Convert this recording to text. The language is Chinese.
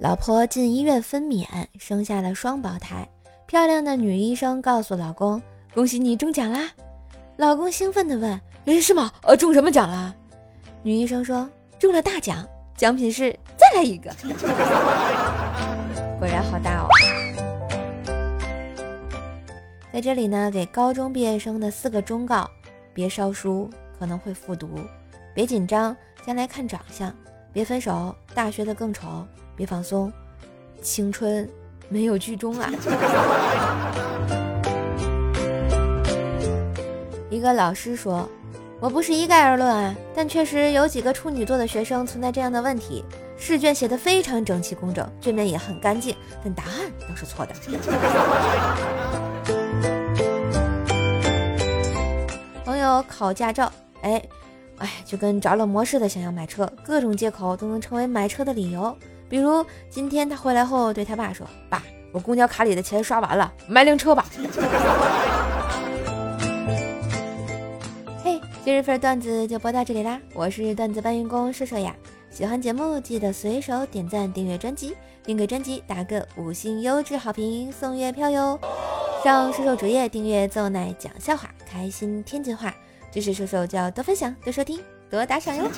老婆进医院分娩，生下了双胞胎。漂亮的女医生告诉老公：“恭喜你中奖啦！”老公兴奋地问：“诶，是吗？呃，中什么奖了？”女医生说：“中了大奖，奖品是再来一个。”果然好大哦！在这里呢，给高中毕业生的四个忠告：别烧书，可能会复读；别紧张，将来看长相；别分手，大学的更丑。别放松，青春没有剧终啊！一个老师说：“我不是一概而论啊，但确实有几个处女座的学生存在这样的问题：试卷写的非常整齐工整，卷面也很干净，但答案都是错的。”朋友考驾照，哎哎，就跟着了魔似的，想要买车，各种借口都能成为买车的理由。比如今天他回来后对他爸说：“爸，我公交卡里的钱刷完了，买辆车吧。”嘿，今日份段子就播到这里啦！我是段子搬运工射手呀，喜欢节目记得随手点赞、订阅专辑，并给专辑打个五星优质好评送月票哟！上射手主页订阅奏奶讲笑话，开心天津话，支持射手就要多分享、多收听、多打赏哟！